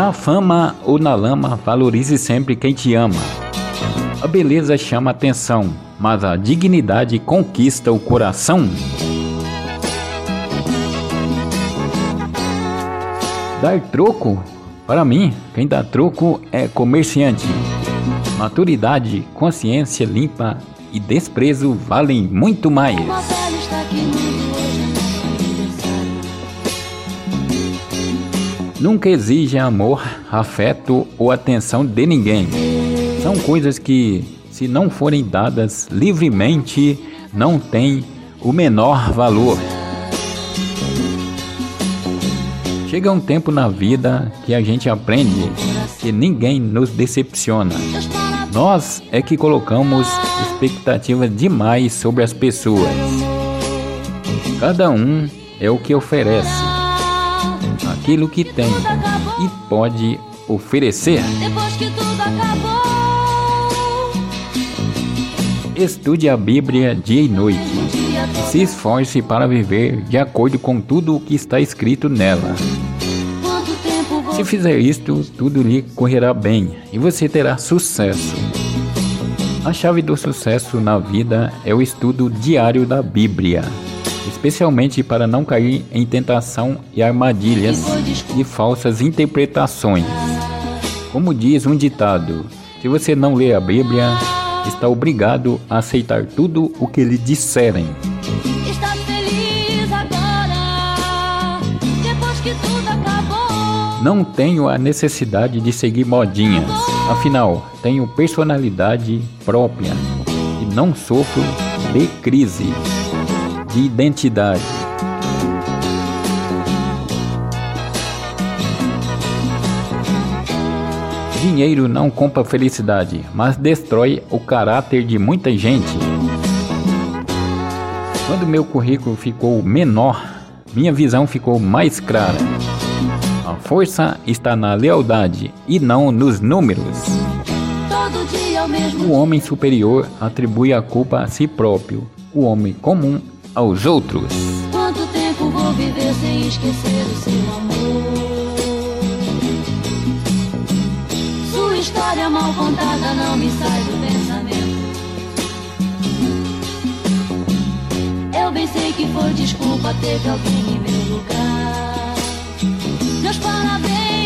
Na fama ou na lama, valorize sempre quem te ama. A beleza chama atenção, mas a dignidade conquista o coração. Dar troco? Para mim, quem dá troco é comerciante. Maturidade, consciência limpa e desprezo valem muito mais. Nunca exija amor, afeto ou atenção de ninguém. São coisas que, se não forem dadas livremente, não têm o menor valor. Chega um tempo na vida que a gente aprende que ninguém nos decepciona. Nós é que colocamos expectativas demais sobre as pessoas. Cada um é o que oferece aquilo que tem e pode oferecer. Estude a Bíblia dia e noite e se esforce para viver de acordo com tudo o que está escrito nela. Se fizer isto, tudo lhe correrá bem e você terá sucesso. A chave do sucesso na vida é o estudo diário da Bíblia especialmente para não cair em tentação e armadilhas de falsas interpretações. Como diz um ditado, se você não lê a Bíblia, está obrigado a aceitar tudo o que lhe disserem. Não tenho a necessidade de seguir modinhas, afinal, tenho personalidade própria e não sofro de crise de identidade. Dinheiro não compra felicidade, mas destrói o caráter de muita gente. Quando meu currículo ficou menor, minha visão ficou mais clara. A força está na lealdade e não nos números. O homem superior atribui a culpa a si próprio. O homem comum aos outros. Quanto tempo vou viver sem esquecer o seu amor? Sua história mal contada não me sai do pensamento. Eu bem sei que foi desculpa, teve alguém em meu lugar. Meus parabéns